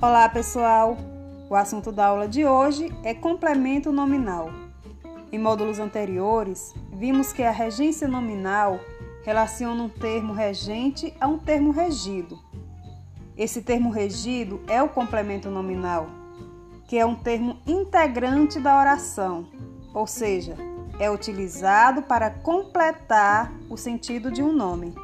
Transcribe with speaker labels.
Speaker 1: Olá, pessoal! O assunto da aula de hoje é complemento nominal. Em módulos anteriores, vimos que a regência nominal relaciona um termo regente a um termo regido. Esse termo regido é o complemento nominal, que é um termo integrante da oração, ou seja, é utilizado para completar o sentido de um nome.